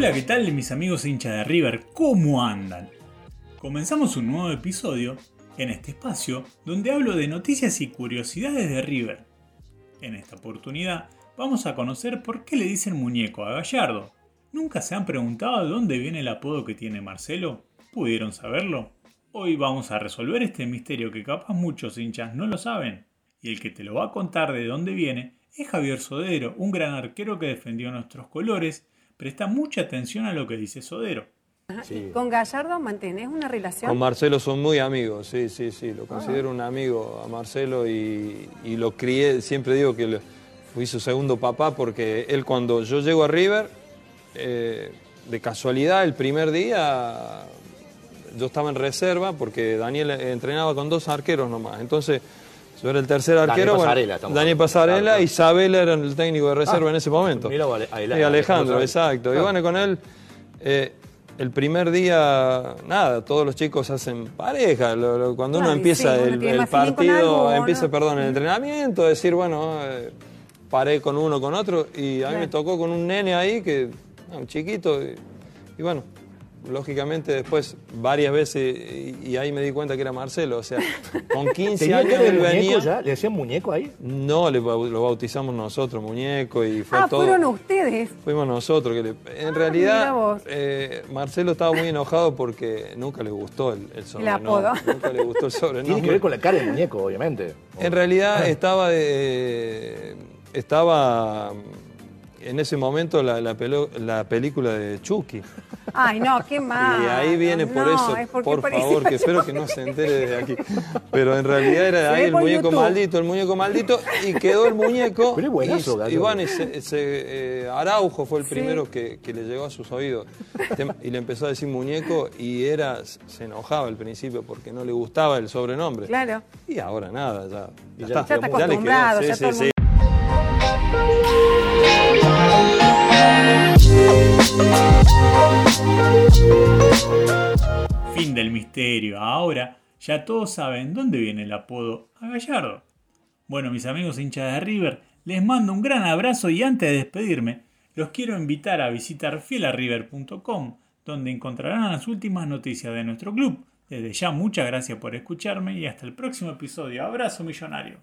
Hola, ¿qué tal mis amigos hinchas de River? ¿Cómo andan? Comenzamos un nuevo episodio en este espacio donde hablo de noticias y curiosidades de River. En esta oportunidad vamos a conocer por qué le dicen muñeco a Gallardo. ¿Nunca se han preguntado de dónde viene el apodo que tiene Marcelo? ¿Pudieron saberlo? Hoy vamos a resolver este misterio que capaz muchos hinchas no lo saben. Y el que te lo va a contar de dónde viene es Javier Sodero, un gran arquero que defendió nuestros colores. Presta mucha atención a lo que dice Sodero. ¿Con Gallardo mantenés una relación? Con Marcelo son muy amigos, sí, sí, sí. Lo considero un amigo a Marcelo y, lo crié, siempre digo que fui su segundo papá porque él cuando yo llego a River, eh, de casualidad el primer día yo estaba en reserva porque Daniel entrenaba con dos arqueros nomás. Entonces yo era el tercer arquero. Daniel Pasarela, Daniel Pasarela y Isabela eran el técnico de reserva ah, en ese momento. y Alejandro, exacto. Y bueno, con él, eh, el primer día, nada, todos los chicos hacen pareja. cuando uno empieza el, partido, empieza, perdón, el entrenamiento, decir, bueno, eh, paré con uno, con otro. Y a mí me tocó con un nene ahí, que un chiquito. y bueno, lógicamente después varias veces y, ahí me di cuenta que era Marcelo, o sea, con 15 años él venía. Ya? ¿Le decían muñeco ahí? No, lo bautizamos nosotros, muñeco y fue ah, fueron ustedes. Fuimos nosotros que en ah, realidad eh, Marcelo estaba muy enojado porque nunca le gustó el, el sobrenombre. Nunca le gustó el sobrenombre. Tiene que ver con la cara del muñeco, obviamente. En realidad estaba de, estaba en ese momento la, la, película de Chucky. Ay, no, qué mal. Y ahí viene por eso, por favor, que espero que no se entere desde aquí. Pero en realidad era ahí el muñeco maldito, el muñeco maldito, y quedó el muñeco. Pero es buenazo, y, Iván, ese, eh, Araujo fue el primero que, que, le llegó a sus oídos. Y le empezó a decir muñeco, y era se enojaba al principio porque no le gustaba el sobrenombre. Claro. Y ahora nada, ya. Ya, ya está, ya, le quedó. Sí, sí, sí. Fin del misterio. Ahora ya todos saben dónde viene el apodo a Gallardo. Bueno, mis amigos hinchas de River, les mando un gran abrazo y antes de despedirme, los quiero invitar a visitar fielarriver.com, donde encontrarán las últimas noticias de nuestro club. Desde ya muchas gracias por escucharme y hasta el próximo episodio. Abrazo millonario.